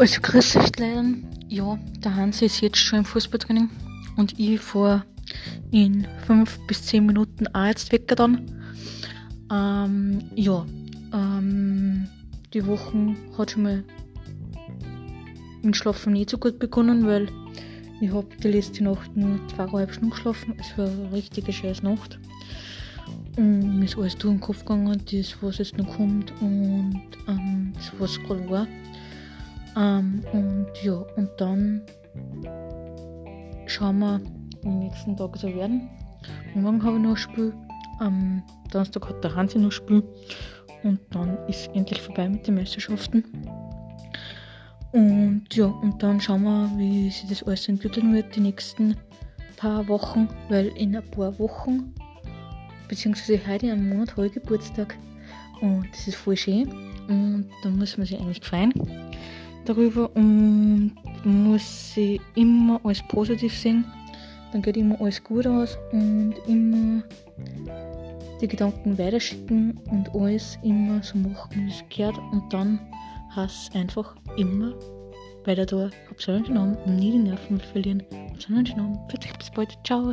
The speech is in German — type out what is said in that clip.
Also grüß euch leider. Ja, der Hansi ist jetzt schon im Fußballtraining und ich fahre in 5 bis 10 Minuten auch jetzt weg dann. Ähm, ja, ähm, die Woche hat schon mal mit Schlafen nicht so gut begonnen, weil ich habe die letzte Nacht nur zweieinhalb Stunden geschlafen. Es war eine richtige scheiß Nacht. Und mir ist alles durch den Kopf gegangen, das was jetzt noch kommt und ähm, das was gerade war. Ähm, und ja, und dann schauen wir am nächsten Tag so werden. Morgen habe ich noch ein Spiel. Am Donnerstag hat der Hansi noch ein Spiel. Und dann ist endlich vorbei mit den Meisterschaften. Und ja, und dann schauen wir, wie sich das alles entwickeln wird die nächsten paar Wochen, weil in ein paar Wochen, beziehungsweise heute am Monat habe ich Geburtstag. Und das ist voll schön. Und da muss man sich eigentlich freuen darüber und muss sie immer alles positiv sehen. Dann geht immer alles gut aus und immer die Gedanken weiterschicken und alles immer so machen, wie es gehört. Und dann es einfach immer weiter da. Hab's schönen Abend und nie die Nerven verlieren. Hab's schönen Abend. Bis bald. Ciao.